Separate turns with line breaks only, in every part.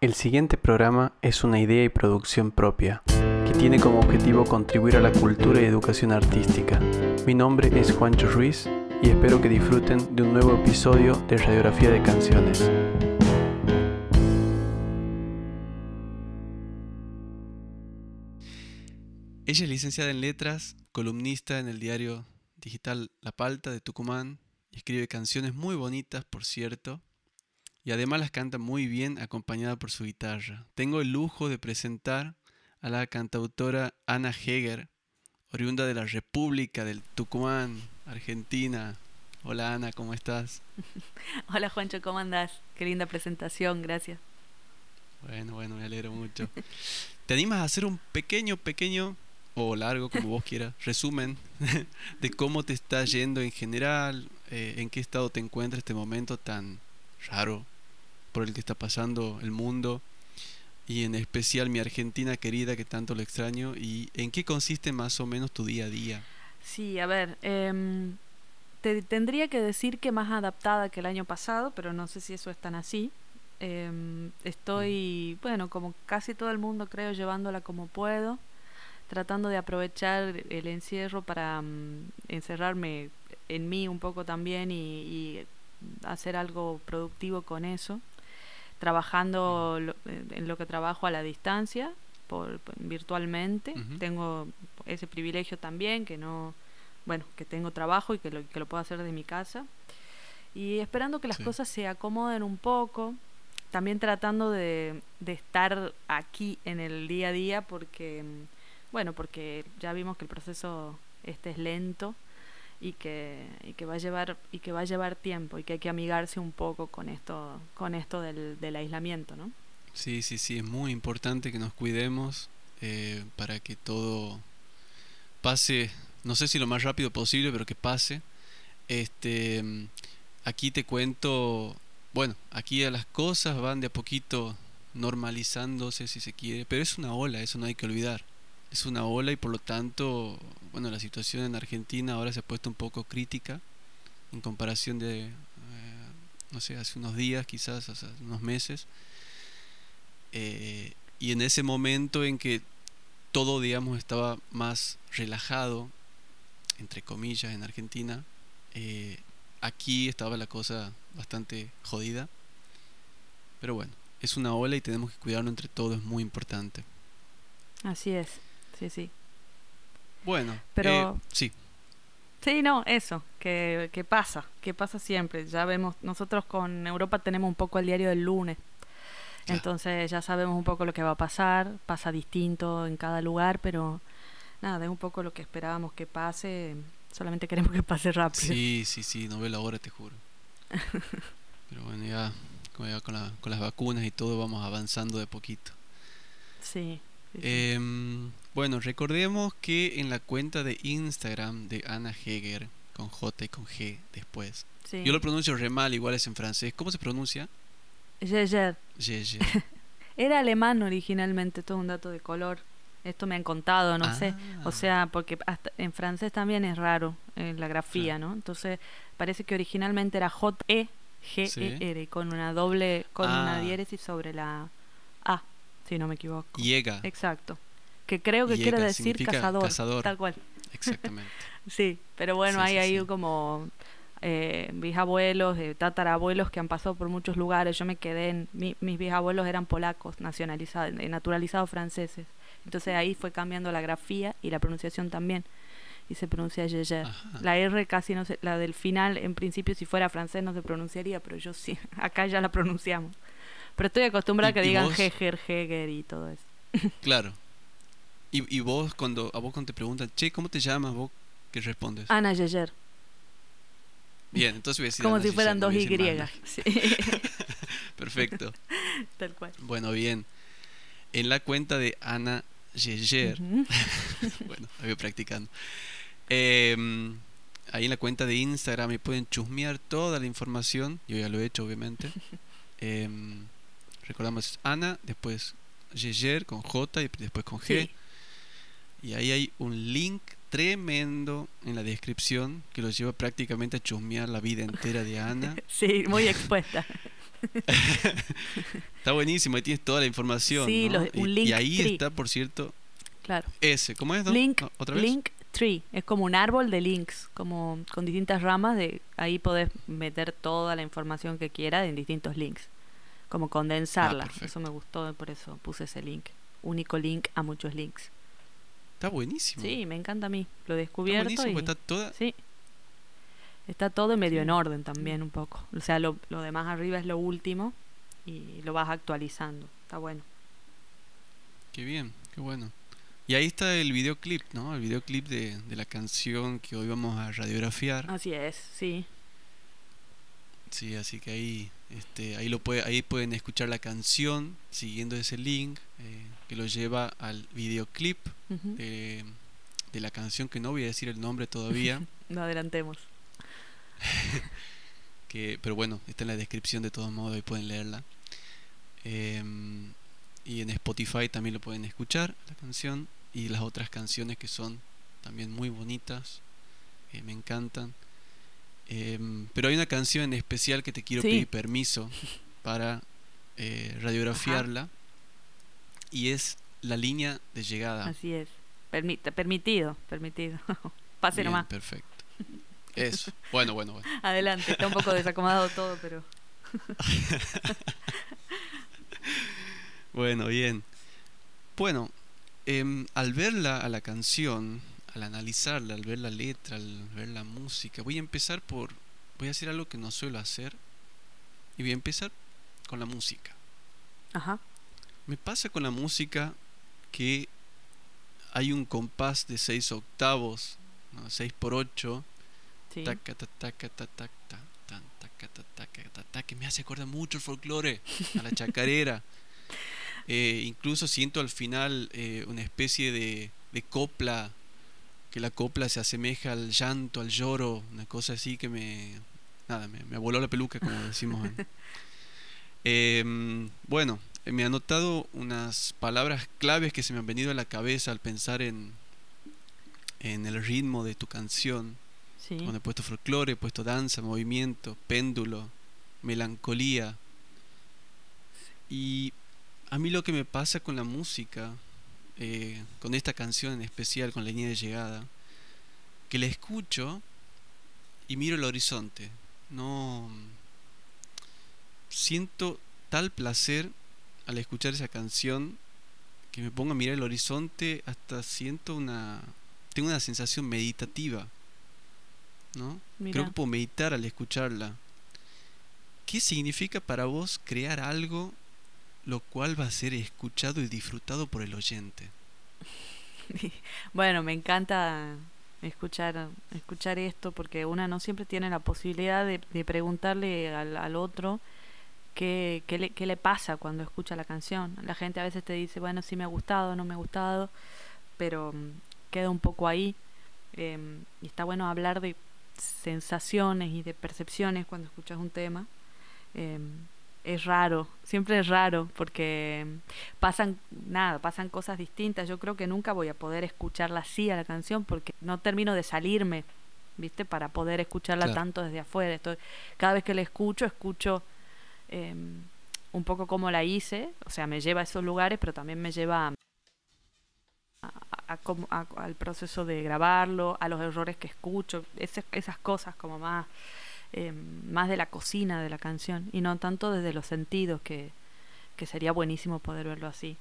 El siguiente programa es una idea y producción propia, que tiene como objetivo contribuir a la cultura y educación artística. Mi nombre es Juancho Ruiz y espero que disfruten de un nuevo episodio de Radiografía de Canciones. Ella es licenciada en letras, columnista en el diario digital La Palta de Tucumán y escribe canciones muy bonitas, por cierto, y además las canta muy bien acompañada por su guitarra. Tengo el lujo de presentar a la cantautora Ana Heger, oriunda de la República del Tucumán, Argentina. Hola Ana, ¿cómo estás?
Hola Juancho, ¿cómo andás? Qué linda presentación, gracias.
Bueno, bueno, me alegro mucho. ¿Te animas a hacer un pequeño, pequeño o largo, como vos quieras, resumen de cómo te está yendo en general, eh, en qué estado te encuentras este momento tan raro por el que está pasando el mundo y en especial mi Argentina querida que tanto lo extraño y en qué consiste más o menos tu día a día.
Sí, a ver, em, te tendría que decir que más adaptada que el año pasado, pero no sé si eso es tan así. Em, estoy, mm. bueno, como casi todo el mundo creo, llevándola como puedo, tratando de aprovechar el encierro para mm, encerrarme en mí un poco también y hacer algo productivo con eso trabajando en lo que trabajo a la distancia, por, virtualmente. Tengo ese privilegio también, que no, bueno, que tengo trabajo y que lo, que lo puedo hacer de mi casa. Y esperando que las cosas se acomoden un poco, también tratando de, de estar aquí en el día a día, porque, bueno, porque ya vimos que el proceso este es lento y que, y que va a llevar y que va a llevar tiempo y que hay que amigarse un poco con esto con esto del, del aislamiento no
sí sí sí es muy importante que nos cuidemos eh, para que todo pase no sé si lo más rápido posible pero que pase. Este aquí te cuento bueno aquí las cosas van de a poquito normalizándose si se quiere pero es una ola eso no hay que olvidar es una ola y por lo tanto, bueno, la situación en Argentina ahora se ha puesto un poco crítica en comparación de, eh, no sé, hace unos días, quizás, hace unos meses. Eh, y en ese momento en que todo, digamos, estaba más relajado, entre comillas, en Argentina, eh, aquí estaba la cosa bastante jodida. Pero bueno, es una ola y tenemos que cuidarlo entre todos, es muy importante.
Así es sí, sí.
Bueno,
pero
eh, sí.
Sí, no, eso, que, que pasa, que pasa siempre. Ya vemos, nosotros con Europa tenemos un poco el diario del lunes. Entonces ya sabemos un poco lo que va a pasar, pasa distinto en cada lugar, pero nada, es un poco lo que esperábamos que pase, solamente queremos que pase rápido.
Sí, sí, sí, no ve la hora, te juro. pero bueno, ya, con, la, con las vacunas y todo vamos avanzando de poquito.
Sí.
Em, bueno, recordemos que en la cuenta de Instagram de Ana Heger, con J y con G después, yo lo pronuncio re mal, igual es en francés. ¿Cómo se pronuncia?
Jejer.
Era
alemán originalmente, todo un dato de color. Esto me han contado, no sé. O ah. sea, porque hasta en francés también es raro eh, la grafía, ¿no? Entonces, parece que originalmente era J-E-G-E-R, con una doble, con una ah. diéresis sobre la si no me equivoco.
Llega.
Exacto. Que creo que quiere decir cazador, Tal cual.
Exactamente.
sí, pero bueno, hay ahí como eh, bisabuelos, eh, tatarabuelos que han pasado por muchos lugares. Yo me quedé en. mis bisabuelos eran polacos, nacionalizados, naturalizados franceses. Entonces ahí fue cambiando la grafía y la pronunciación también. Y se pronuncia Yeyer. La R casi no se. La del final, en principio, si fuera francés no se pronunciaría, pero yo sí. Acá ya la pronunciamos. Pero estoy acostumbrada a que digan Heger, Heger y todo eso.
Claro. Y, y vos, cuando a vos cuando te preguntan, che, ¿cómo te llamas? ¿Vos qué respondes?
Ana Yeyer.
Bien, entonces voy a decir
Como si fueran dos Y.
Sí. Perfecto.
Tal cual.
Bueno, bien. En la cuenta de Ana Yeyer, bueno, voy practicando. Em, ahí en la cuenta de Instagram me pueden chusmear toda la información. Yo ya lo he hecho, obviamente. Eh, recordamos Ana, después Yeyer con J y después con G. Y ahí hay un link tremendo en la descripción que lo lleva prácticamente a chusmear la vida entera de Ana.
sí, muy expuesta.
está buenísimo, ahí tienes toda la información.
Sí,
¿no?
los- un
y,
link
y ahí
tree.
está, por cierto,
Claro.
ese. ¿Cómo es? no?
Link,
No, ¿Otra vez?
link tree. Es como un árbol de links, como con distintas ramas. de Ahí podés meter toda la información que quieras en distintos links. Como condensarla.
perfecto.
eso me gustó, por eso puse ese link. Único link a muchos links.
Está buenísimo.
Sí, me encanta a mí. Lo he
está
descubierto.
buenísimo,
y-
porque está toda...
Sí. Está todo medio en orden también un poco. O sea, lo, lo demás arriba es lo último y lo vas actualizando. Está bueno.
Qué bien, qué bueno. Y ahí está el videoclip, ¿no? El videoclip de, de la canción que hoy vamos a radiografiar.
Así es, sí.
Sí, así que ahí, este, ahí lo puede, ahí pueden escuchar la canción siguiendo ese link eh, que lo lleva al videoclip de, de la canción que no voy a decir el nombre todavía,
No adelantemos.
que, pero bueno, está en la descripción de todos modos, ahí pueden leerla. Em, y en Spotify también lo pueden escuchar, la canción, y las otras canciones que son también muy bonitas, eh, me encantan. Em, pero hay una canción en especial que te quiero
Sí.
pedir permiso para eh, radiografiarla, y es la línea de llegada.
Así es. Permi- permitido, permitido. Pase nomás.
perfecto. Eso. Bueno, bueno, bueno.
Adelante. Está un poco desacomodado todo, pero...
Bueno, bien. Bueno, em, al verla a la canción, al analizarla, al ver la letra, al ver la música, voy a empezar por, voy a hacer algo que no suelo hacer y voy a empezar con la música.
Ajá.
Me pasa con la música que hay un compás de 6 octavos. 6 por 8,
Sí.
taca, ta, taca, ta, tac, ta, tan, taca, ta, taca, ta, ta, que me hace acordar mucho el folclore, a la chacarera. Eh, incluso siento al final eh, una especie de, de copla, que la copla se asemeja al llanto, al lloro, una cosa así que me... Nada, me, me voló la peluca, como decimos. en- Em, bueno, eh, me he anotado unas palabras claves que se me han venido a la cabeza al pensar en, en el ritmo de tu canción.
Sí.
Bueno, he puesto folclore, he puesto danza, movimiento, péndulo, melancolía. Y a mí lo que me pasa con la música, eh, con esta canción en especial, con la línea de llegada, que la escucho y miro el horizonte. No siento tal placer al escuchar esa canción que me pongo a mirar el horizonte hasta siento una tengo una sensación meditativa. ¿No? Creo que puedo meditar al escucharla. ¿Qué significa para vos crear algo lo cual va a ser escuchado y disfrutado por el oyente?
Bueno, me encanta escuchar escuchar esto porque una no siempre tiene la posibilidad de, preguntarle al, al otro qué, qué, le, qué le pasa cuando escucha la canción. La gente a veces te dice, bueno, sí me ha gustado, no me ha gustado, pero mm, queda un poco ahí. Em, y está bueno hablar de sensaciones y de percepciones cuando escuchas un tema. Em, es raro, siempre es raro porque pasan nada, pasan cosas distintas. Yo creo que nunca voy a poder escucharla así a la canción porque no termino de salirme, ¿viste? Para poder escucharla
Claro.
tanto desde afuera. Estoy, cada vez que la escucho, escucho eh, un poco como la hice, o sea, me lleva a esos lugares, pero también me lleva a, a- a cómo- a- al proceso de grabarlo, a los errores que escucho, esas, esas cosas como más, eh, más de la cocina de la canción y no tanto desde los sentidos, que, que sería buenísimo poder verlo así,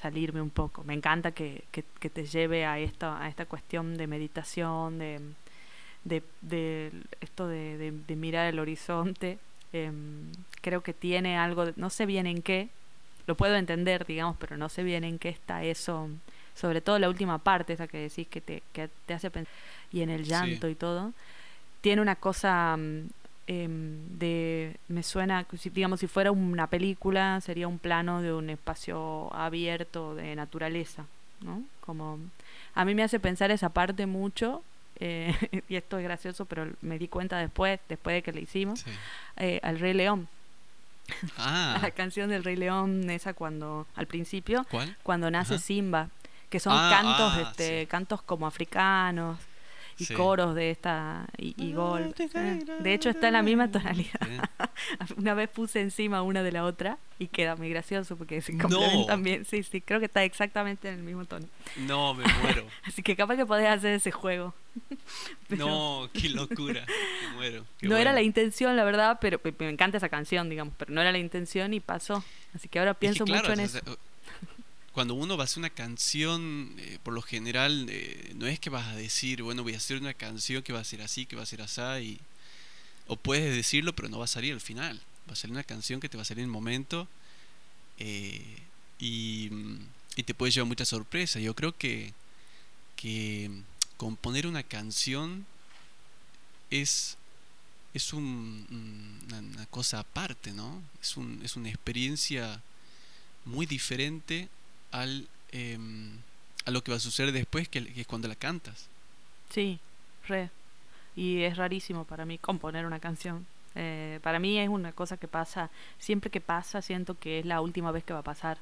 salirme un poco. Me encanta que, que, que te lleve a esta, a esta cuestión de meditación, de, de, de esto de, de- de mirar el horizonte. Em, creo que tiene algo, de- no sé bien en qué, lo puedo entender, digamos, pero no sé bien en qué está eso, sobre todo la última parte, esa que decís que te, que te hace pensar, y en el
Sí.
llanto y todo, tiene una cosa mm, em, de, me suena, si- digamos, si fuera una película, sería un plano de un espacio abierto de naturaleza, ¿no? Como, a mí me hace pensar esa parte mucho, eh, y esto es gracioso, pero me di cuenta después, después de que le hicimos,
Sí.
eh, al Rey León,
Ah,
la canción del Rey León, esa cuando, al principio,
¿cuál?
cuando nace
Ajá.
Simba, que son
Ah,
cantos,
ah,
este,
sí.
cantos como africanos, y coros de esta y, gol. Eh, de hecho está en la misma tonalidad. una vez puse encima una de la otra y queda muy gracioso porque se complementan bien. Sí, sí, creo que está exactamente en el mismo tono.
No, me muero.
Así que capaz que podés hacer ese juego.
No, qué locura. Me muero.
no era la intención, la verdad, pero me encanta esa canción, digamos, pero no era la intención y pasó. Así que ahora pienso mucho en eso
cuando uno va a hacer una canción, eh, por lo general, eh, no es que vas a decir, bueno, voy a hacer una canción que va a ser así, que va a ser así, y, o puedes decirlo, pero no va a salir al final. Va a salir una canción que te va a salir en el momento eh, y, y, te puede llevar mucha sorpresa. Yo creo que, que componer una canción es, es un, una, una, cosa aparte, ¿no? Es, un, es una experiencia muy diferente al, em, a lo que va a suceder después, que, es cuando la cantas.
Sí, re. Y es rarísimo para mí componer una canción. Eh, para mí es una cosa que pasa, siempre que pasa siento que es la última vez que va a pasar.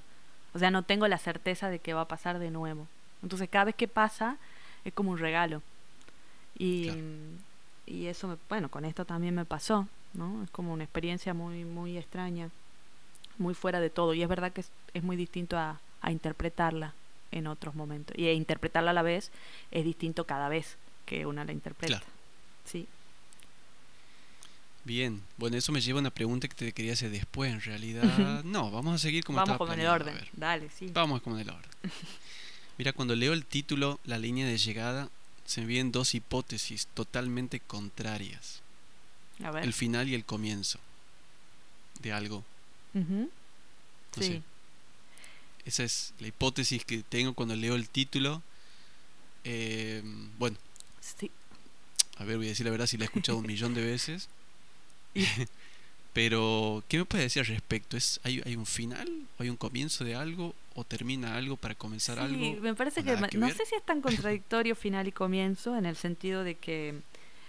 O sea, no tengo la certeza de que va a pasar de nuevo. Entonces cada vez que pasa es como un regalo. Y, y eso, me, bueno, con esto también me pasó, ¿no? Es como una experiencia muy, muy extraña, muy fuera de todo. Y es verdad que es muy distinto a, a interpretarla en otros momentos. Y interpretarla a la vez es distinto cada vez que una la interpreta. Sí.
Bien, bueno, eso me lleva a una pregunta que te quería hacer después. En realidad, no, vamos a seguir como
Vamos con el orden. Dale, sí.
Vamos con el orden. Mira, cuando leo el título, la línea de llegada, se me vienen dos hipótesis totalmente contrarias. A ver. El final y el comienzo de algo. sí. Esa es la hipótesis que tengo cuando leo el título. Eh, bueno. A ver, voy a decir la verdad si la he escuchado un millón de veces. Pero, ¿qué me puede decir al respecto? ¿Es, hay, ¿Hay un final? ¿Hay un comienzo de algo? ¿O termina algo para comenzar algo?
Sí, me parece que, no sé si es tan contradictorio final y comienzo, en el sentido de que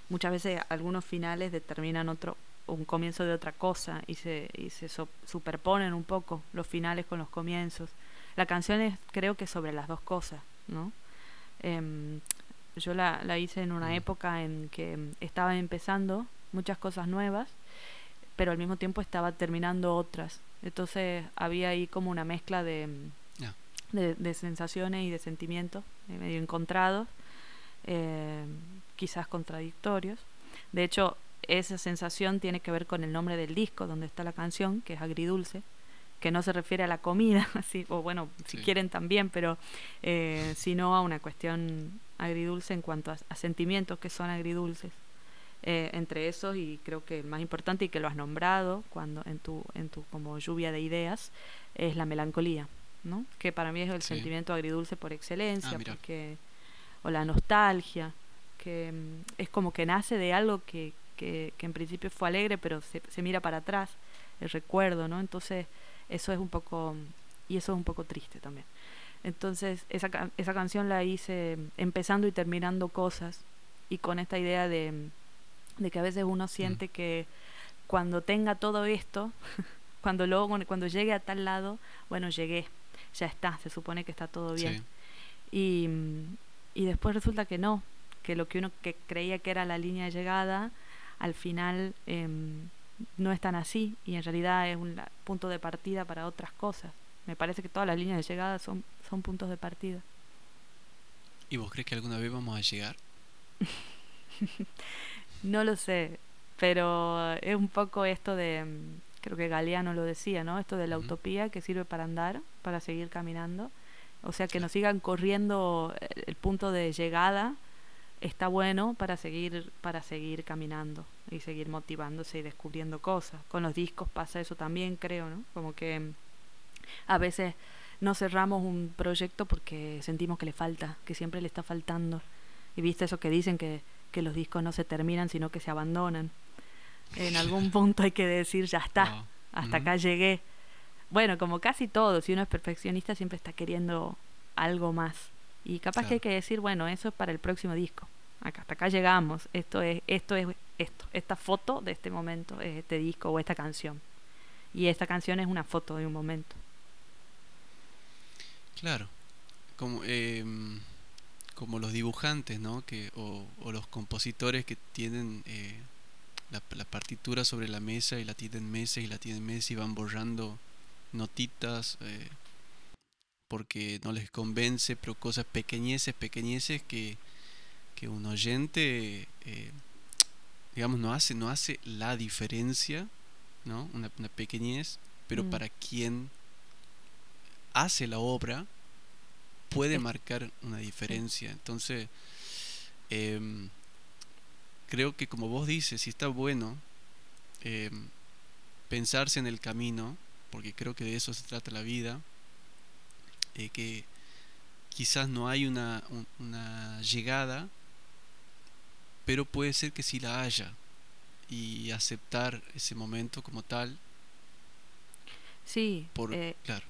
muchas veces algunos finales determinan otro un comienzo de otra cosa y se, y se superponen un poco los finales con los comienzos. La canción es creo que sobre las dos cosas, ¿no? Em, yo la, la, hice en una mm. época en que estaba empezando muchas cosas nuevas, pero al mismo tiempo estaba terminando otras. Entonces había ahí como una mezcla de, de, de, sensaciones y de sentimientos eh, medio encontrados, eh, quizás contradictorios. De hecho, esa sensación tiene que ver con el nombre del disco donde está la canción, que es agridulce, que no se refiere a la comida, así, o bueno, si quieren también, pero eh, sino a una cuestión agridulce en cuanto a, sentimientos que son agridulces. Eh, entre esos, y creo que el más importante y que lo has nombrado cuando en tu, en tu como lluvia de ideas, es la melancolía, ¿no? que para mí es el sentimiento agridulce por excelencia, ah, porque, o la nostalgia, que mm, es como que nace de algo que, que, en principio fue alegre, pero se, se, mira para atrás, el recuerdo, ¿no? Entonces, eso es un poco, y eso es un poco triste también. Entonces, esa, esa canción la hice empezando y terminando cosas, y con esta idea de, de que a veces uno siente mm. que cuando tenga todo esto, cuando luego, cuando llegue a tal lado, bueno, llegué, ya está, se supone que está todo bien. Y, y después resulta que no, que lo que uno que creía que era la línea de llegada, al final em, no es tan así y en realidad es un punto de partida para otras cosas. Me parece que todas las líneas de llegada son, son puntos de partida.
¿Y vos crees que alguna vez vamos a llegar?
no lo sé, pero es un poco esto de, em, creo que Galeano lo decía, ¿no? Esto de la utopía que sirve para andar, para seguir caminando. O sea, que nos sigan corriendo el punto de llegada está bueno para seguir, para seguir caminando y seguir motivándose y descubriendo cosas. Con los discos pasa eso también, creo, ¿no? Como que a veces no cerramos un proyecto porque sentimos que le falta, que siempre le está faltando. Y viste eso que dicen que, que los discos no se terminan, sino que se abandonan. En algún punto hay que decir, ya está, hasta acá llegué. Bueno, como casi todo, si uno es perfeccionista siempre está queriendo algo más. Y capaz que hay que decir, bueno, eso es para el próximo disco. Acá, hasta acá llegamos. Esto es, esto es esto. Esta foto de este momento es este disco o esta canción. Y esta canción es una foto de un momento.
Claro. Como, eh, como los dibujantes, ¿no? Que, o, los compositores que tienen eh, la, partitura sobre la mesa y la tienen meses y la tienen meses y van borrando notitas eh, porque no les convence, pero cosas pequeñeces, pequeñeces que, que un oyente, eh, digamos, no hace, no hace la diferencia, ¿no? Una, pequeñez, pero mm. para quien hace la obra, puede marcar una diferencia. Entonces, em, creo que como vos dices, si está bueno em, pensarse en el camino, porque creo que de eso se trata la vida, eh, que quizás no hay una, una llegada, pero puede ser que sí la haya y aceptar ese momento como tal.
Sí,
por, eh, claro.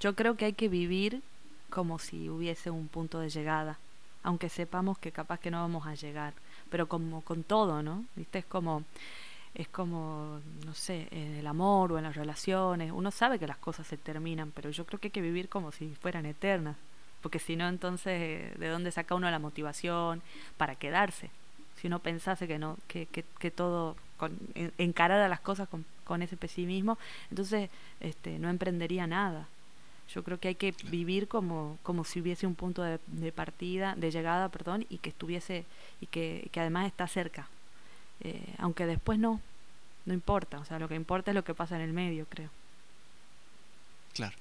Yo creo que hay que vivir como si hubiese un punto de llegada, aunque sepamos que capaz que no vamos a llegar, pero como con todo, ¿no? ¿Viste? Es como es como, no sé, en el amor o en las relaciones, uno sabe que las cosas se terminan, pero yo creo que hay que vivir como si fueran eternas, porque si no, entonces, ¿de dónde saca uno la motivación para quedarse? Si uno pensase que no, que, que, que todo, con, encarar a las cosas con, con ese pesimismo, entonces este, no emprendería nada. Yo creo que hay que vivir como, como si hubiese un punto de, partida, de llegada, perdón, y que estuviese, y que, además está cerca. Eh, aunque después no, no importa. O sea, lo que importa es lo que pasa en el medio, creo.
Claro.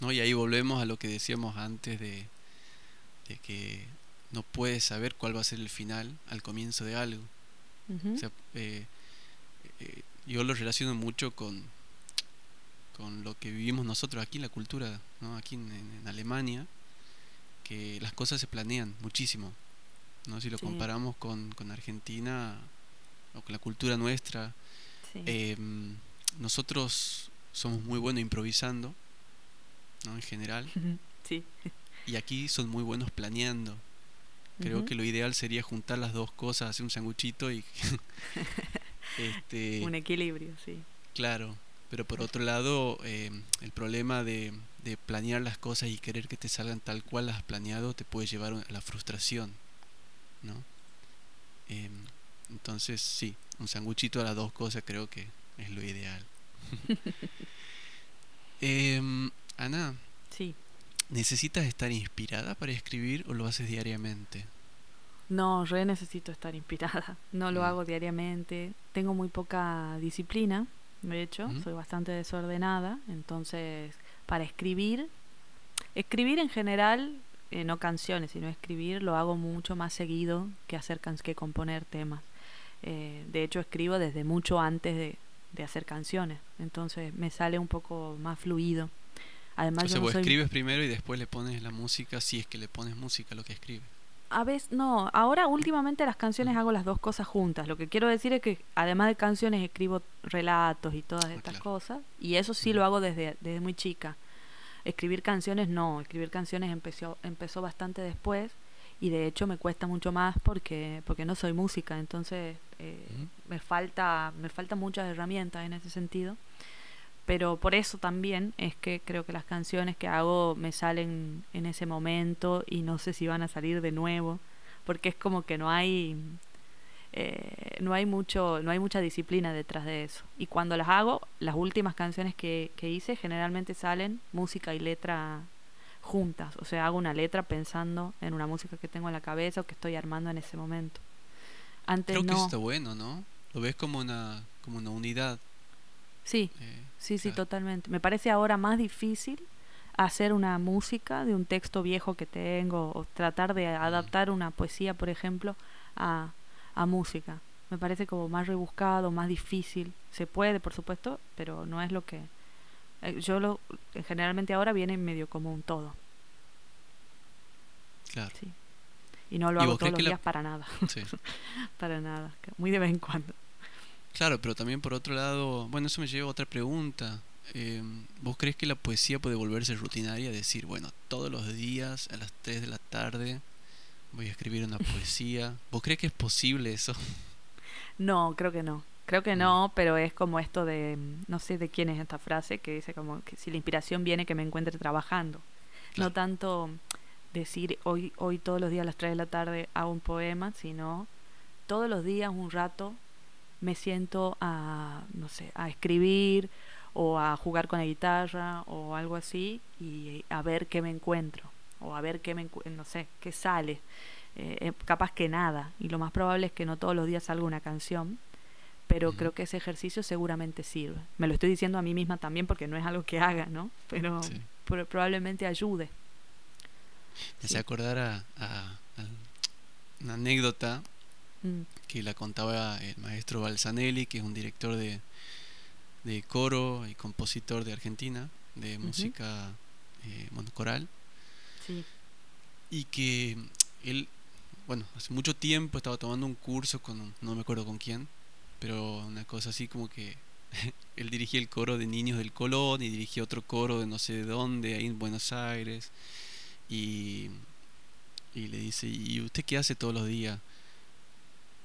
¿No? Y ahí volvemos a lo que decíamos antes de, de que no puedes saber cuál va a ser el final al comienzo de algo. o sea, eh, eh, yo lo relaciono mucho con, con lo que vivimos nosotros aquí en la cultura, ¿no? aquí en, Alemania, que las cosas se planean muchísimo. ¿no? Si lo comparamos con, con, Argentina o con la cultura nuestra, em, nosotros somos muy buenos improvisando, ¿no? en general.
Sí.
Y aquí son muy buenos planeando. Creo que lo ideal sería juntar las dos cosas, hacer un sanguchito y...
este, un equilibrio, sí.
Claro, pero por otro lado, eh, el problema de, de, planear las cosas y querer que te salgan tal cual las has planeado te puede llevar a la frustración, ¿no? Em, entonces, sí, un sanguchito a las dos cosas creo que es lo ideal. eh, Ana,
sí.
¿necesitas estar inspirada para escribir o lo haces diariamente?
No, re necesito estar inspirada. No lo mm. hago diariamente. Tengo muy poca disciplina de hecho, soy bastante desordenada, entonces para escribir, escribir en general, eh, no canciones, sino escribir, lo hago mucho más seguido que hacer que componer temas. Eh, de hecho, escribo desde mucho antes de, de, hacer canciones, entonces me sale un poco más fluido.
Además, o sea, vos escribes primero y después le pones la música, si es que le pones música a lo que escribes
a veces, no, ahora últimamente las canciones hago las dos cosas juntas. Lo que quiero decir es que además de canciones escribo relatos y todas ah, estas cosas. Y eso sí lo hago desde, desde muy chica. Escribir canciones no, escribir canciones empezó, empezó bastante después y de hecho me cuesta mucho más porque, porque no soy música, entonces eh, me falta, me faltan muchas herramientas en ese sentido. Pero por eso también es que creo que las canciones que hago me salen en ese momento y no sé si van a salir de nuevo porque es como que no hay eh, no hay mucho no hay mucha disciplina detrás de eso. Y cuando las hago las últimas canciones que, que hice generalmente salen música y letra juntas o sea hago una letra pensando en una música que tengo en la cabeza o que estoy armando en ese momento
antes creo que está bueno no lo ves como una como una unidad
Sí, eh, sí, sí, totalmente. Me parece ahora más difícil hacer una música de un texto viejo que tengo o tratar de adaptar una poesía, por ejemplo, a, a música. Me parece como más rebuscado, más difícil. Se puede, por supuesto, pero no es lo que... Eh, yo lo... Generalmente ahora viene medio como un todo.
Claro.
Sí. Y no lo hago todos los días para nada. Sí. para nada. Muy de vez en cuando.
Claro, pero también por otro lado, bueno, eso me lleva a otra pregunta. Eh, ¿Vos crees que la poesía puede volverse rutinaria? Decir, bueno, todos los días a las 3 de la tarde voy a escribir una poesía. ¿Vos crees que es posible eso?
No, creo que no. Creo que no, mm. pero es como esto de, no sé de quién es esta frase, que dice como que si la inspiración viene que me encuentre trabajando. No tanto decir hoy, hoy todos los días a las 3 de la tarde hago un poema, sino todos los días un rato me siento a, no sé, a escribir o a jugar con la guitarra o algo así y a ver qué me encuentro o a ver qué me no sé, qué sale. Eh, eh, capaz que nada y lo más probable es que no todos los días salga una canción pero creo que ese ejercicio seguramente sirve. Me lo estoy diciendo a mí misma también porque no es algo que haga, ¿no? Pero, probablemente ayude.
Me hace acordar a, una anécdota mm. que la contaba el maestro Balsanelli, que es un director de, de coro y compositor de Argentina, de música eh, monocoral. Sí. Y que él, bueno, hace mucho tiempo estaba tomando un curso con, no me acuerdo con quién, pero una cosa así como que él dirigía el coro de niños del Colón y dirigía otro coro de no sé de dónde, ahí en Buenos Aires. Y, y le dice, ¿y usted qué hace todos los días?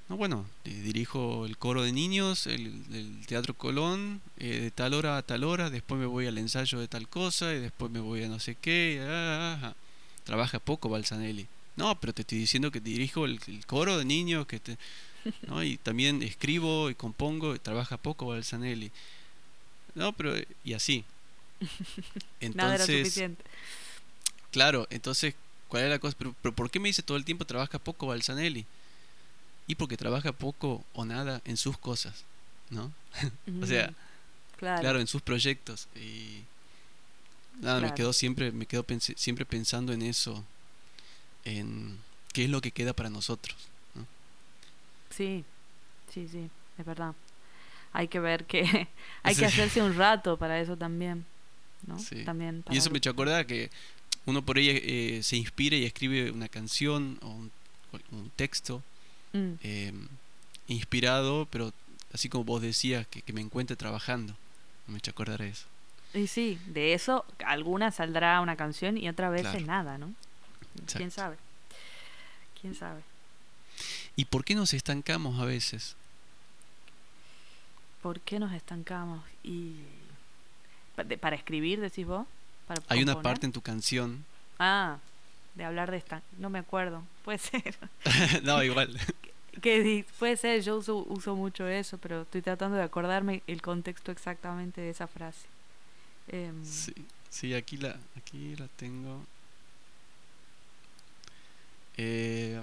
No, bueno, dirijo el coro de niños, el, Teatro Colón, eh, de tal hora a tal hora, después me voy al ensayo de tal cosa y después me voy a no sé qué. Ah, ah, ah, Trabaja poco Balsanelli. No, pero te estoy diciendo que dirijo el, el coro de niños, que te... ¿no? Y también escribo y compongo, y trabaja poco Balsanelli. No, pero y así.
Entonces, Nada era suficiente.
Claro, entonces, ¿cuál es la cosa? Pero, ¿por qué me dice todo el tiempo trabaja poco Balsanelli? Y porque trabaja poco o nada en sus cosas, ¿no? o sea, claro. en sus proyectos. Y nada, me quedo siempre, me quedo siempre pensando en eso, en qué es lo que queda para nosotros.
Sí, sí, sí, es verdad. Hay que ver que hay que hacerse un rato para eso también, ¿no? También
y eso me echó a acordar que uno por ahí eh, se inspira y escribe una canción o un, texto mm. em, inspirado, pero así como vos decías, que, que me encuentre trabajando. Me echó a acordar eso.
Y sí, de eso alguna saldrá una canción y otra vez nada, ¿no? ¿Quién sabe? ¿Quién sabe?
¿Y por qué nos estancamos a veces?
¿Por qué nos estancamos? Y para escribir, decís vos.
Hay una parte en tu canción.
Ah, de hablar de esta. No me acuerdo. Puede ser.
no, igual.
que, puede ser, yo uso, uso, mucho eso, pero estoy tratando de acordarme el contexto exactamente de esa frase.
Em, sí, sí, aquí la, aquí la tengo. Eh,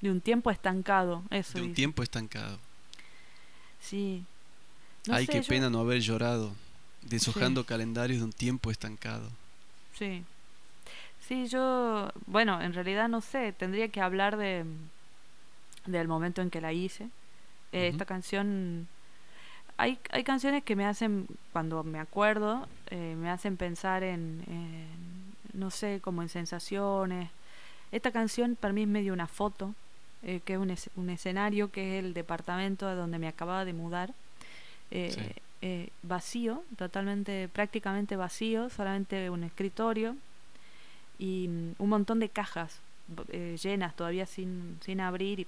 de un tiempo estancado, eso.
De un tiempo estancado.
Sí.
Ay, qué pena no haber llorado, deshojando calendarios de un tiempo estancado.
Sí. Sí, yo, bueno, en realidad no sé, tendría que hablar de del momento en que la hice. Eh, esta canción, hay, hay canciones que me hacen, cuando me acuerdo, eh, me hacen pensar en, en, no sé, como en sensaciones. Esta canción para mí es medio una foto eh, que es un, un, escenario que es el departamento donde me acababa de mudar. Eh, eh, vacío, totalmente, prácticamente vacío, solamente un escritorio y mm, un montón de cajas llenas todavía sin, sin abrir y,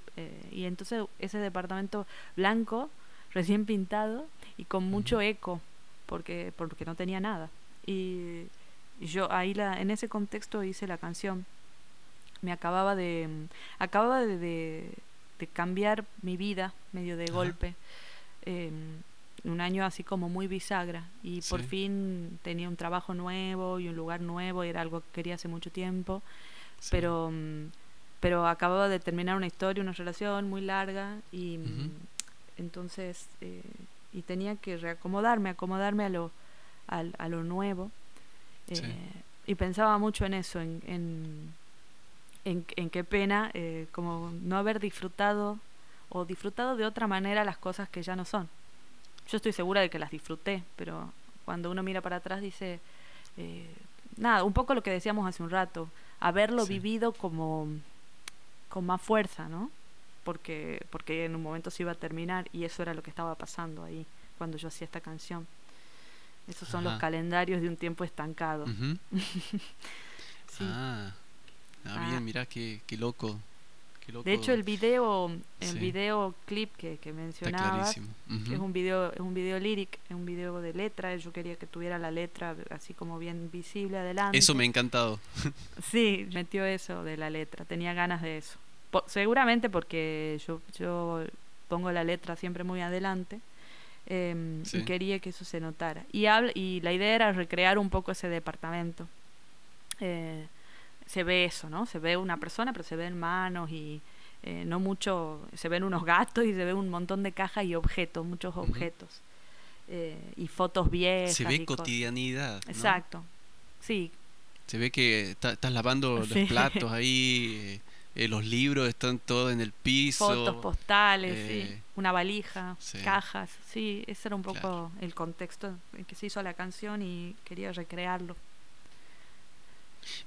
y, entonces ese departamento blanco, recién pintado y con mucho eco porque, porque no tenía nada. Y, yo ahí la, en ese contexto hice la canción me acababa de acababa de, de, cambiar mi vida medio de golpe em, un año así como muy bisagra y por fin tenía un trabajo nuevo y un lugar nuevo y era algo que quería hace mucho tiempo pero mm, pero acababa de terminar una historia una relación muy larga y mm, entonces eh, y tenía que reacomodarme acomodarme a lo a, lo nuevo eh, y pensaba mucho en eso en en, qué pena eh, como no haber disfrutado o disfrutado de otra manera las cosas que ya no son. Yo estoy segura de que las disfruté, pero cuando uno mira para atrás dice, eh, nada, un poco lo que decíamos hace un rato, haberlo vivido como con más fuerza, ¿no? Porque, porque en un momento se iba a terminar y eso era lo que estaba pasando ahí cuando yo hacía esta canción. Esos son los calendarios de un tiempo estancado.
Ah, Ah, bien, ah. mira qué, qué loco,
De hecho, el video, el video clip que, que mencionabas, es un video, es un video líric, es un video de letra. Yo quería que tuviera la letra así como bien visible adelante.
Eso me ha encantado.
sí, metió eso de la letra. Tenía ganas de eso. seguramente porque yo, yo pongo la letra siempre muy adelante. Em, y quería que eso se notara. Y, y la idea era recrear un poco ese departamento. Eh, se ve eso, ¿no? Se ve una persona, pero se ven manos y eh, no mucho, se ven unos gatos y se ve un montón de cajas y objetos, muchos objetos. Eh, y fotos viejas.
Se ve cotidianidad.
Exacto, sí.
Se ve que estás lavando los platos ahí, eh, los libros están todos en el piso.
Fotos postales, sí. una valija, cajas, sí, ese era un poco el contexto en que se hizo la canción y quería recrearlo.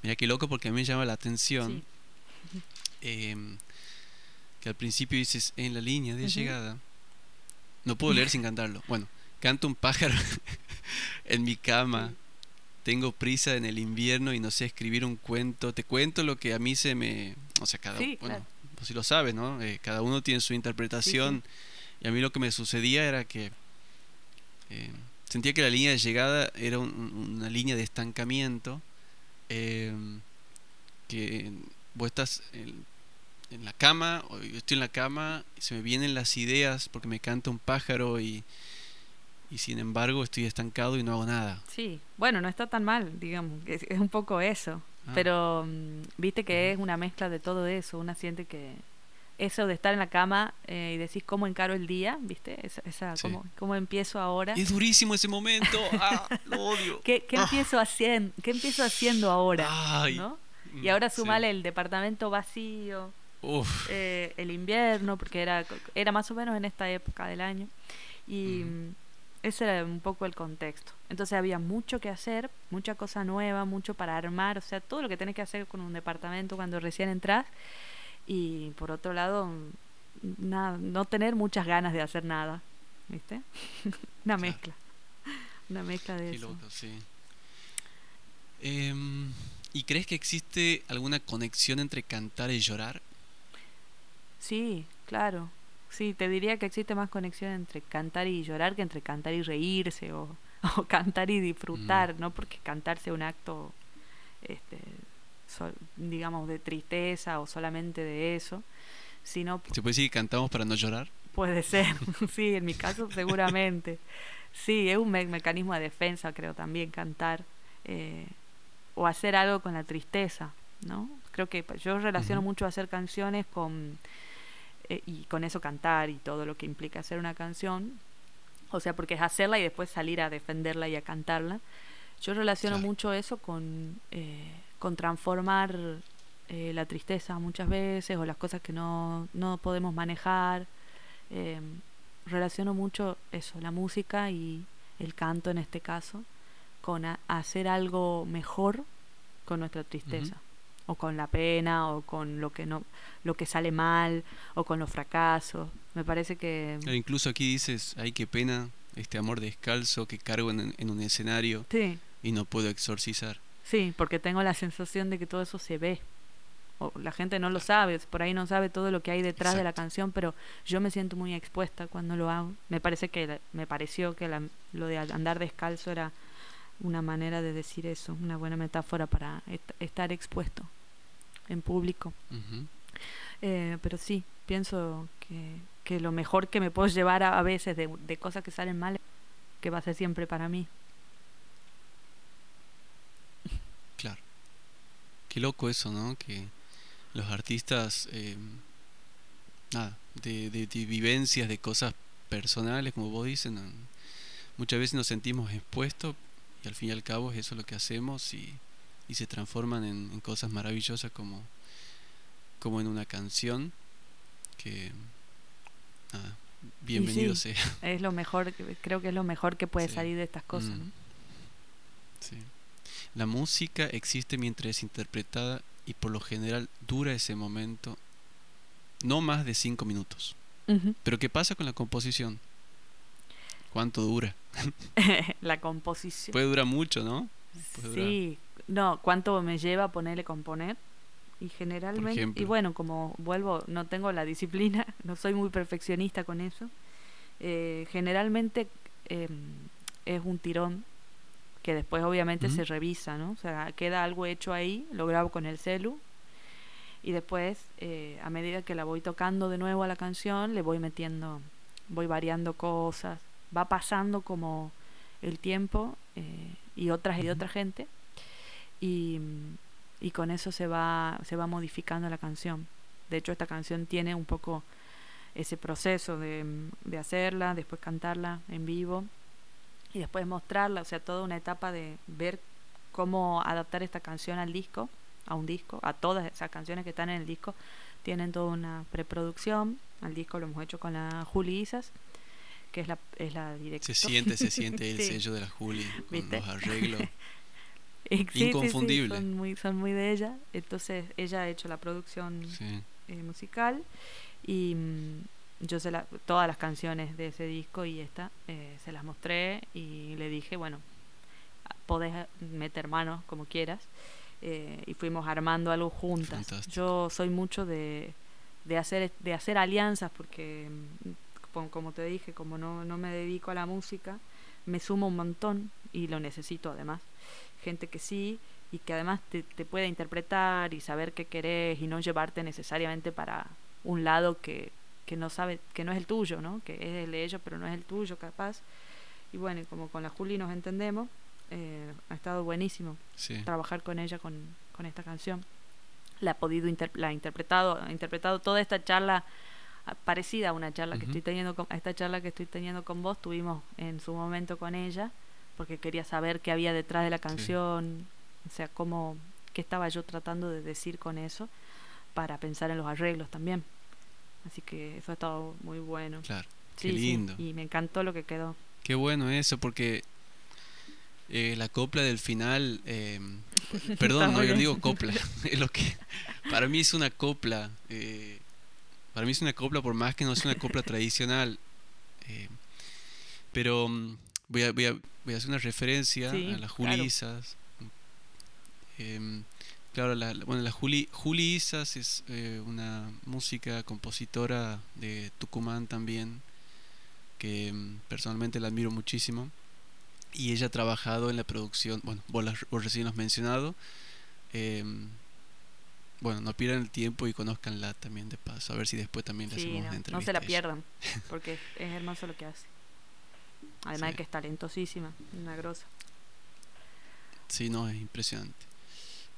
Mira qué loco porque a mí me llama la atención em, que al principio dices en la línea de llegada. No puedo leer sin cantarlo. Bueno, canto un pájaro en mi cama. Tengo prisa en el invierno y no sé escribir un cuento. Te cuento lo que a mí se me... O sea, cada... bueno, pues si lo sabes, ¿no? Eh, cada uno tiene su interpretación. y a mí lo que me sucedía era que... Em, sentía que la línea de llegada era una línea de estancamiento Em, que vos estás en, la cama, o yo estoy en la cama, y se me vienen las ideas porque me canta un pájaro y, y sin embargo estoy estancado y no hago nada.
Sí, bueno, no está tan mal, digamos, es, un poco eso, ah. pero mm, viste que es una mezcla de todo eso, una siente que eso de estar en la cama eh, y decís cómo encaro el día, ¿viste? Esa, esa cómo, empiezo ahora.
Es durísimo ese momento, ah, lo odio.
¿Qué, qué ah. empiezo haciendo, ¿Qué empiezo haciendo ahora? ¿no? Y ahora mm, sumale el departamento vacío, eh, el invierno, porque era, era más o menos en esta época del año. Y mm, ese era un poco el contexto. Entonces había mucho que hacer, mucha cosa nueva, mucho para armar, o sea, todo lo que tenés que hacer con un departamento cuando recién entras y por otro lado nada, no tener muchas ganas de hacer nada, ¿viste? Una mezcla, una mezcla de eso. sí.
Em, ¿Y crees que existe alguna conexión entre cantar y llorar?
Sí, claro. Sí, te diría que existe más conexión entre cantar y llorar que entre cantar y reírse o, cantar y disfrutar, mm. ¿no? Porque cantar sea un acto este, digamos, de tristeza o solamente de eso, sino...
¿Se puede decir que cantamos para no llorar?
Puede ser, sí, en mi caso seguramente. Sí, es un mecanismo de defensa, creo también, cantar eh, o hacer algo con la tristeza, ¿no? Creo que yo relaciono mucho hacer canciones con... Eh, y con eso cantar y todo lo que implica hacer una canción, o sea, porque es hacerla y después salir a defenderla y a cantarla. Yo relaciono mucho eso con eh, con transformar eh, la tristeza muchas veces o las cosas que no, no podemos manejar. Eh, relaciono mucho eso, la música y el canto en este caso, con hacer algo mejor con nuestra tristeza. o con la pena o con lo que no lo que sale mal o con los fracasos me parece que
incluso aquí dices ay qué pena este amor descalzo que cargo en, en un escenario y no puedo exorcizar
Sí, porque tengo la sensación de que todo eso se ve. O la gente no lo sabe, por ahí no sabe todo lo que hay detrás de la canción, pero yo me siento muy expuesta cuando lo hago. Me parece que me pareció que lo de andar descalzo era una manera de decir eso, una buena metáfora para estar expuesto en público. Eh, pero sí, pienso que, que, lo mejor que me puedo llevar a, a veces de, de cosas que salen mal, que va a ser siempre para mí.
Qué loco eso, ¿no? Que los artistas, eh, nada, de, de, vivencias, de cosas personales, como vos dicen, muchas veces nos sentimos expuestos y al fin y al cabo es eso lo que hacemos y, y se transforman en, cosas maravillosas como, como en una canción que, nada, bienvenido sea.
Es lo mejor, creo que es lo mejor que puede salir de estas cosas. Mm.
Sí. La música existe mientras es interpretada y por lo general dura ese momento no más de cinco minutos. Pero ¿qué pasa con la composición? ¿Cuánto dura?
la composición.
Puede durar mucho, ¿no?
sí, no, ¿cuánto me lleva ponerle componer? Y generalmente, y bueno, como vuelvo, no tengo la disciplina, no soy muy perfeccionista con eso. eh, generalmente em, es un tirón que después obviamente se revisa, ¿no? O sea, queda algo hecho ahí, lo grabo con el celu y después, eh, a medida que la voy tocando de nuevo a la canción, le voy metiendo, voy variando cosas, va pasando como el tiempo eh, y otras y otra gente y, y con eso se va, se va modificando la canción. De hecho, esta canción tiene un poco ese proceso de, de hacerla, después cantarla en vivo y después mostrarla, o sea, toda una etapa de ver cómo adaptar esta canción al disco, a un disco, a todas esas canciones que están en el disco, tienen toda una preproducción, al disco lo hemos hecho con la Juli Isas, que es la, es la directora.
Se siente, se siente el
Sí.
sello de la Juli con
¿Viste?
los arreglos.
Sí, sí, sí,
Inconfundible.
son, muy, son muy de ella. Entonces ella ha hecho la producción
Sí.
eh, musical y mm, yo se la, todas las canciones de ese disco y esta eh, se las mostré y le dije, bueno, podés meter manos como quieras eh, y fuimos armando algo juntas.
Fantástico.
Yo soy mucho de, de hacer de hacer alianzas porque mm, como, te dije, como no, no me dedico a la música, me sumo un montón y lo necesito además. Gente que sí y que además te, te puede interpretar y saber qué querés y no llevarte necesariamente para un lado que, que no sabe, que no es el tuyo, ¿no? Que es el de ellos, pero no es el tuyo, capaz. Y bueno, como con la Juli nos entendemos, eh, ha estado buenísimo
Sí.
trabajar con ella con, con esta canción. La ha podido inter- la ha interpretado, ha interpretado toda esta charla ah, parecida a una charla que estoy teniendo con, a esta charla que estoy teniendo con vos, tuvimos en su momento con ella, porque quería saber qué había detrás de la canción, o sea, cómo, qué estaba yo tratando de decir con eso, para pensar en los arreglos también. Así que eso ha estado muy bueno.
Claro.
Sí,
Qué
sí,
lindo.
y me encantó lo que quedó.
Qué bueno eso, porque eh, la copla del final, eh, perdón, no, yo digo copla, es lo que para mí es una copla, eh, para mí es una copla por más que no sea una copla tradicional, eh, pero mm, voy a, voy, a, voy a hacer una referencia
Sí,
a las
claro.
Claro, la, la- bueno, la Juli, Juli Isas es eh, una música, compositora de Tucumán también, que mm, personalmente la admiro muchísimo. Y ella ha trabajado en la producción, bueno, vos, la- vos recién lo has mencionado. em, bueno, no pierdan el tiempo y conozcanla también de paso, a ver si después también le
Sí,
hacemos
no,
una
no
entrevista.
se la pierdan, porque es hermoso lo que hace. Además de que es talentosísima, una grosa.
Sí, no, es impresionante.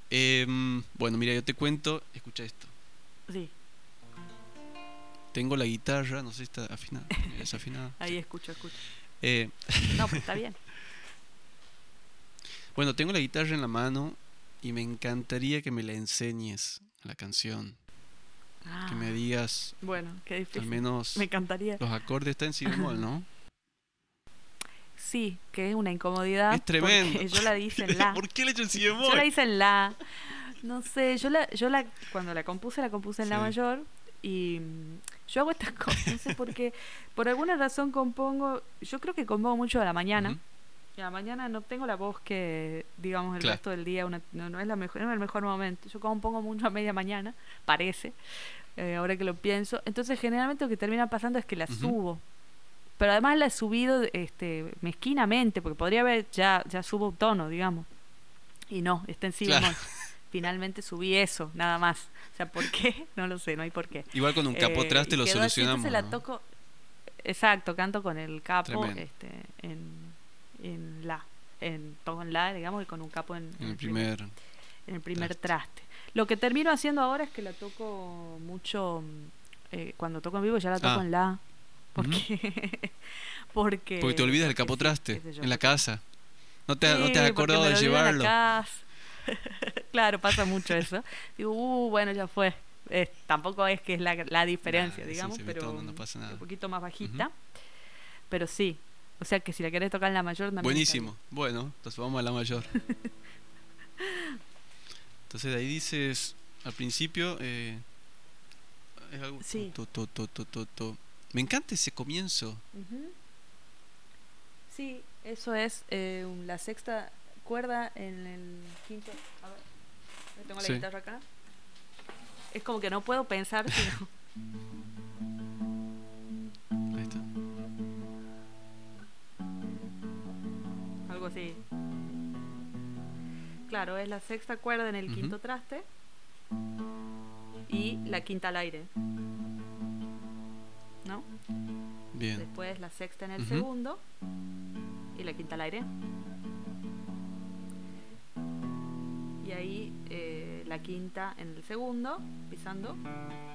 Em, bueno, mira, yo te cuento, escucha esto.
Sí,
Tengo la guitarra, no sé si está afinada. ¿Es afinada?
ahí escucho, escucho.
Eh,
No, pues está bien.
bueno, tengo la guitarra en la mano y me encantaría que me la enseñes la canción. Que me
Ah,
digas
Bueno, qué
al
difícil.
menos
Me encantaría.
los acordes. Está en si bemol, ¿no?
Sí, que es una incomodidad.
Es tremendo.
Yo la hice en la.
¿Por qué le he hecho en si
Yo la hice en la. No sé, yo la, yo la, cuando la compuse, la compuse en la mayor y mm, yo hago estas cosas, no sé por qué, por alguna razón compongo, yo creo que compongo mucho a la mañana,
Ujú.
y a la mañana no tengo la voz que, digamos, el
Claro.
resto del día, una- no, no es la mejor, no es el mejor momento, yo compongo mucho a media mañana, parece, eh, ahora que lo pienso, entonces generalmente lo que termina pasando es que la subo, pero además la he subido este, mezquinamente, porque podría haber, ya, ya subo un tono, digamos, y no, está en
Claro.
Finalmente subí eso, nada más. O sea, ¿por qué? No lo sé, no hay por qué.
Igual con un
Eh,
capotraste
y
lo
así,
solucionamos.
entonces la
¿no?
toco, exacto, canto con el capo,
Tremendo.
este, en, en la, en toco en la, digamos, y con un capo en,
En el primer.
en el primer
traste.
traste. Lo que termino haciendo ahora es que la toco mucho, eh, cuando toco en vivo ya la toco
Ah.
en la, porque, porque,
Porque te olvidas del
sí,
capotraste
yo,
en la casa. No te, no te has
Sí,
acordado de llevarlo.
claro, pasa mucho eso. Digo, uh, bueno, ya fue. Eh, tampoco es que es la, la diferencia,
Nah,
digamos,
ve
pero
no pasa nada.
un poquito más bajita. Pero sí, o sea que si la querés tocar en la mayor también.
Buenísimo. Bueno, entonces vamos a la mayor. Entonces de ahí dices, al principio, eh, es algo...
Sí.
to, to, to. Me encanta ese comienzo.
Sí, eso es eh, la sexta cuerda en el quinto. A ver, yo tengo la
Sí.
guitarra acá. Es como que no puedo pensar sino...
Ahí está.
algo así. Claro, es la sexta cuerda en el quinto traste y la quinta al aire.
Bien.
Después la sexta en el
Ujú.
segundo y la quinta al aire. Y ahí eh, la quinta en el segundo, pisando,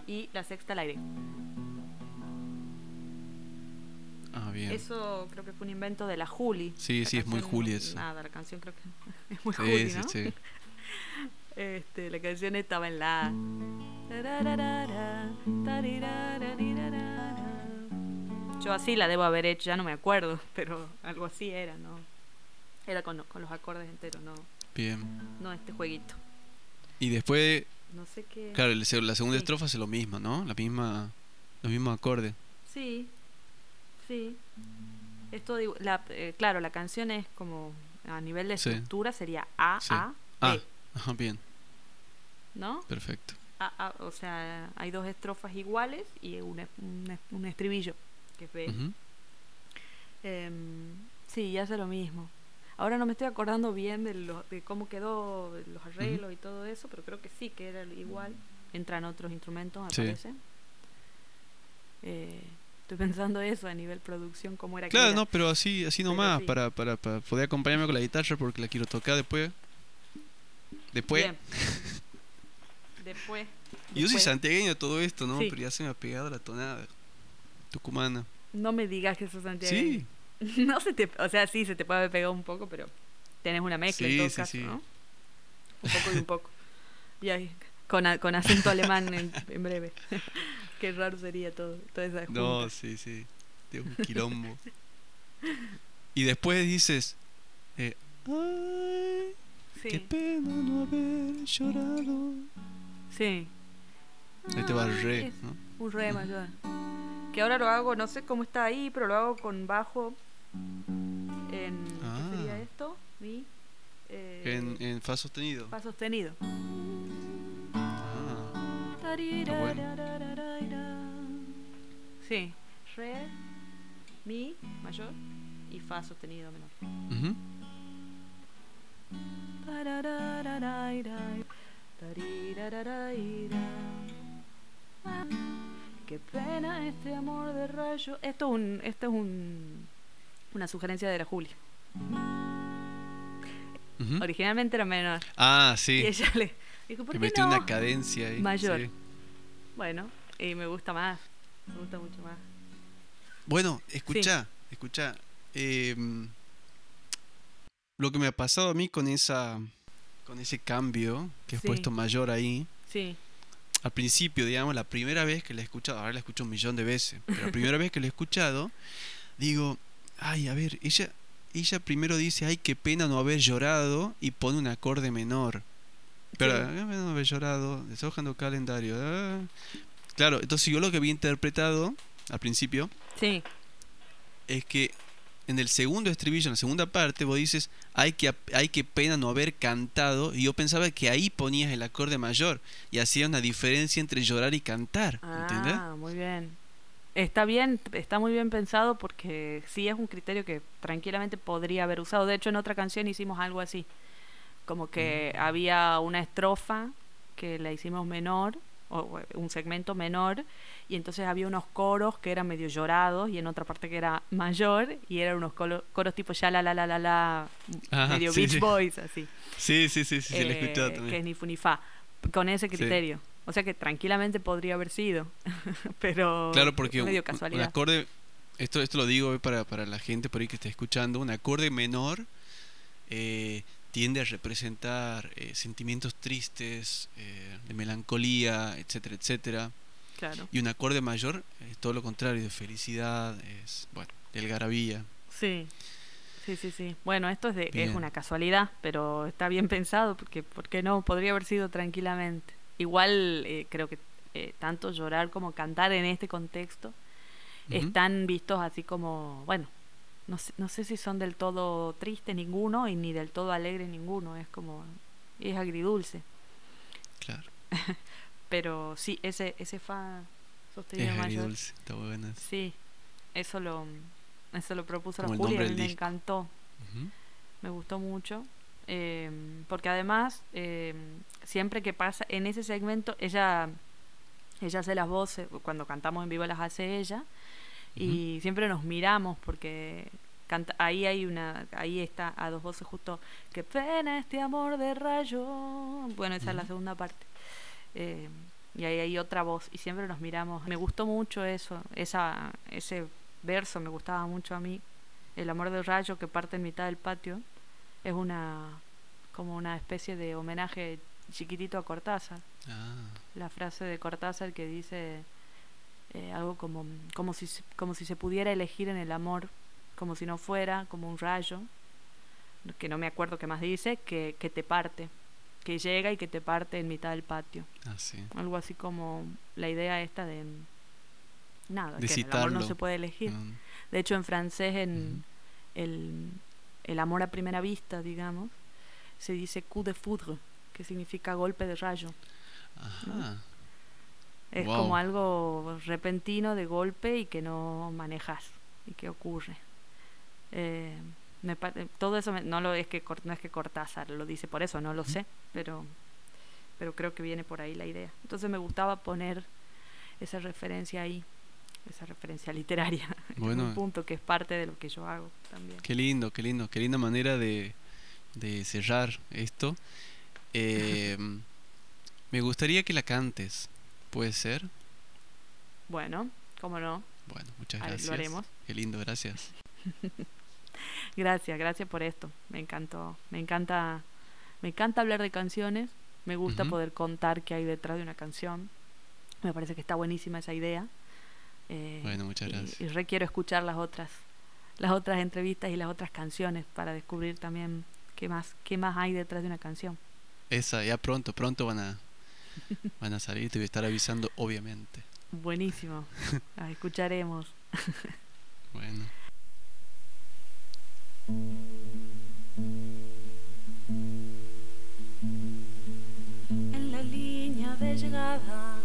y la sexta al aire.
Ah, bien.
Eso creo que fue un invento de la Juli.
Sí,
La
sí, es muy Juli eso.
Nada, la canción creo que es muy
Sí,
Juli,
sí,
¿no?
sí.
Este, la canción estaba en la. Yo así la debo haber hecho, ya no me acuerdo, pero algo así era, ¿no? Era con, con los acordes enteros, no,
Bien.
no este jueguito.
Y después,
No sé qué.
claro, la segunda
Sí.
estrofa hace lo mismo, ¿no? La misma, los mismos acordes.
Sí, sí. Esto, digo, la, eh, claro, la canción es como a nivel de
Sí.
estructura sería A,
Sí.
A, B,
Ah, ajá, bien,
¿no?
perfecto.
A- A- o sea, hay dos estrofas iguales y un, es- un, es- un estribillo que es B. Em, sí, ya hace lo mismo. Ahora no me estoy acordando bien de, lo- de cómo quedó los arreglos y todo eso, pero creo que sí, que era igual. Entran otros instrumentos, me
Sí.
Eh, estoy pensando eso a nivel producción, cómo era que
Claro,
era.
no, pero así, así nomás,
sí.
para, para, para poder acompañarme con la guitarra porque la quiero tocar después. Después.
Bien. Después.
Y yo soy santiagueño todo esto, ¿no?
Sí.
Pero ya se me ha pegado la tonada tucumana.
No me digas que sos Santiago.
Sí,
No se te, o sea, sí, se te puede haber pegado un poco, pero tenés una mezcla en
Sí,
todo
sí,
caso,
sí.
¿no? Un poco y un poco. Y ahí, con, a- con acento alemán en, en breve. Qué raro sería todo, toda esa junta.
no, sí, sí. De un quilombo. y después dices, eh, ay,
sí,
qué pena no haber llorado.
sí.
Ahí te va el re,
es
¿no?
Un re mayor. Que ahora lo hago, no sé cómo está ahí, pero lo hago con bajo en...
Ah.
¿Qué sería esto? Mi... eh,
En, en fa sostenido.
Fa sostenido.
Ah.
Sí, re, mi mayor y fa sostenido menor. tarirararaira. Ah, Qué pena este amor de rayo. Esto es un, esto es un, una sugerencia de la Julia. Originalmente era menor.
Ah,
Y
sí.
ella le dijo, ¿por
Que
qué
metió
no?
una cadencia ahí.
Mayor.
sí.
Bueno, y me gusta más. Me gusta mucho más.
Bueno, escucha, escucha. em, lo que me ha pasado a mí con esa con ese cambio que he
Sí.
puesto mayor ahí,
Sí,
al principio, digamos, la primera vez que la he escuchado, ahora la escucho un millón de veces, pero la primera vez que la he escuchado, digo, ay, a ver, ella ella primero dice, ay, qué pena no haber llorado y pone un acorde menor. Pero,
Sí.
"Ah, qué pena no haber llorado, deshojando calendario. ah". Claro, entonces yo lo que había interpretado al principio
sí,
es que en el segundo estribillo, en la segunda parte, vos dices, ay que, ay que pena no haber cantado, y yo pensaba que ahí ponías el acorde mayor, y hacía una diferencia entre llorar y cantar, ¿entendés?
Ah, muy bien. Está bien, está muy bien pensado porque sí es un criterio que tranquilamente podría haber usado. De hecho, en otra canción hicimos algo así. Como que
Mm.
había una estrofa que la hicimos menor, o un segmento menor, y entonces había unos coros que eran medio llorados y en otra parte que era mayor, y eran unos colo- coros tipo ya la la la la la,
Ajá,
medio
sí,
Beach
sí.
Boys, así.
Sí, sí, sí, sí, sí, lo he
eh,
escuchado
que es
también.
ni fu ni fa, con ese
Sí.
criterio. O sea que tranquilamente podría haber sido, pero
Claro, porque un,
medio
un
casualidad.
acorde, esto, esto lo digo eh, para, para la gente por ahí que está escuchando, un acorde menor eh, tiende a representar eh, sentimientos tristes, eh, de melancolía, etcétera, etcétera.
Claro.
Y un acorde mayor es todo lo contrario, de felicidad, es, bueno, de algarabía.
Sí. Sí, sí, sí. Bueno, esto es, de, es una casualidad, pero está bien pensado porque, ¿por qué no? Podría haber sido tranquilamente. Igual eh, creo que eh, tanto llorar como cantar en este contexto están vistos así como, bueno, no sé, no sé si son del todo tristes ninguno y ni del todo alegres ninguno, es como, es agridulce.
Claro.
pero sí, ese, ese fa sostenido
Es
mayor.
agridulce, está buena.
Sí, eso lo, eso lo propuso la
Como
Julia y me
disco.
encantó. Me gustó mucho. eh, porque además, eh, siempre que pasa en ese segmento, ella, ella hace las voces, cuando cantamos en vivo las hace ella, y siempre nos miramos porque canta, ahí hay una, ahí está a dos voces justo, qué pena este amor de rayo. Bueno, esa es la segunda parte. Eh, y ahí hay otra voz, y siempre nos miramos. Me gustó mucho eso, esa, ese verso me gustaba mucho a mí. El amor del rayo que parte en mitad del patio es una como una especie de homenaje chiquitito a Cortázar.
Ah,
La frase de Cortázar que dice eh, algo como como si se- como si se pudiera elegir en el amor, como si no fuera como un rayo, que no me acuerdo qué más dice, que, que te parte, que llega y que te parte en mitad del patio.
ah, sí.
Algo así como la idea esta de nada,
De
que el amor no se puede elegir.
Mm,
De hecho, en francés, en el, el amor a primera vista, digamos, se dice coup de foudre, que significa golpe de rayo.
Ajá.
Es
Wow.
como algo repentino de golpe y que no manejas y que ocurre. Eh, me eh, todo eso me- no lo es que no es que Cortázar lo dice por eso, no lo sé, pero pero creo que viene por ahí la idea. Entonces me gustaba poner esa referencia ahí, esa referencia literaria, en un punto que es parte de lo que yo hago también.
Qué lindo, qué lindo, qué linda manera de, de cerrar esto. Eh, me gustaría que la cantes, ¿puede ser?
Bueno, cómo no,
Bueno, muchas
ver, lo
gracias.
haremos.
Qué lindo, gracias.
Gracias, gracias por esto. Me encantó. Me encanta, me encanta hablar de canciones. Me gusta poder contar qué hay detrás de una canción. Me parece que está buenísima esa idea. Eh,
Bueno, muchas
y-
gracias.
Y, requiero escuchar las otras, las otras entrevistas y las otras canciones para descubrir también qué más, qué más hay detrás de una canción.
Esa, ya pronto, pronto van a, van a salir, te voy a estar avisando, obviamente.
Buenísimo. Las escucharemos.
Bueno.
En la línea de llegada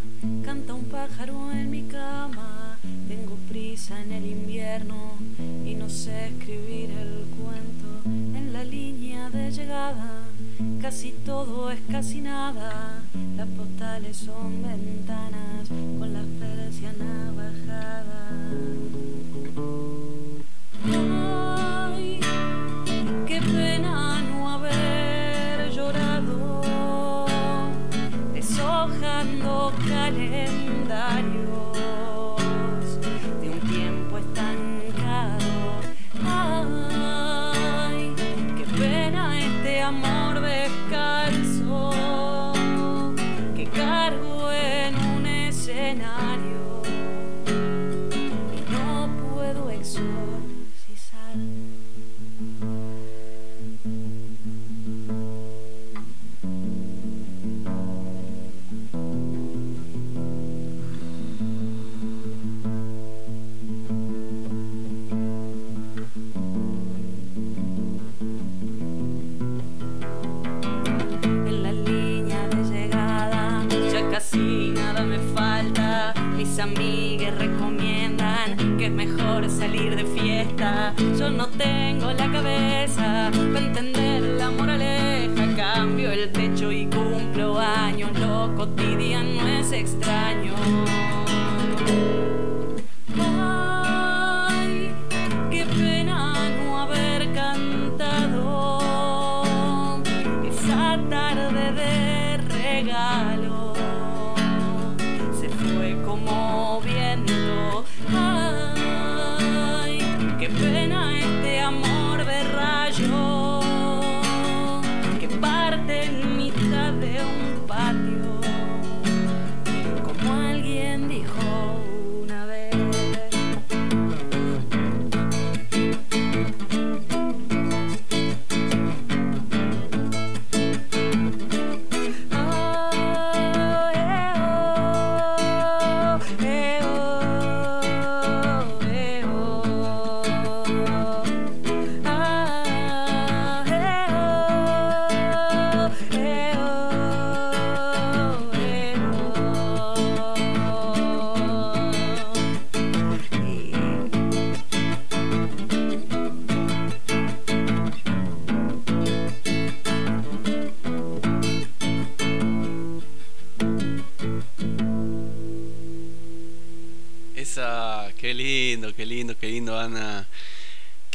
canta un pájaro en mi cama. Tengo prisa en el invierno y no sé escribir el cuento. En la línea de llegada casi todo es casi nada. Las postales son ventanas con las persianas bajadas. Ay, qué pena no haber llorado deshojando calendarios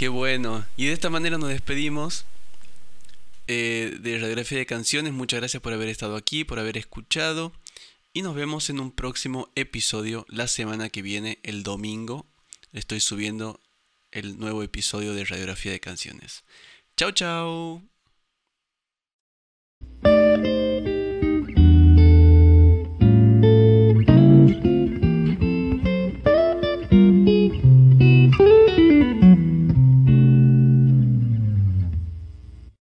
Bueno. Y de esta manera nos despedimos eh, de Radiografía de Canciones. Muchas gracias por haber estado aquí, por haber escuchado. Y nos vemos en un próximo episodio la semana que viene, el domingo. Estoy subiendo el nuevo episodio de Radiografía de Canciones. Chao, chao.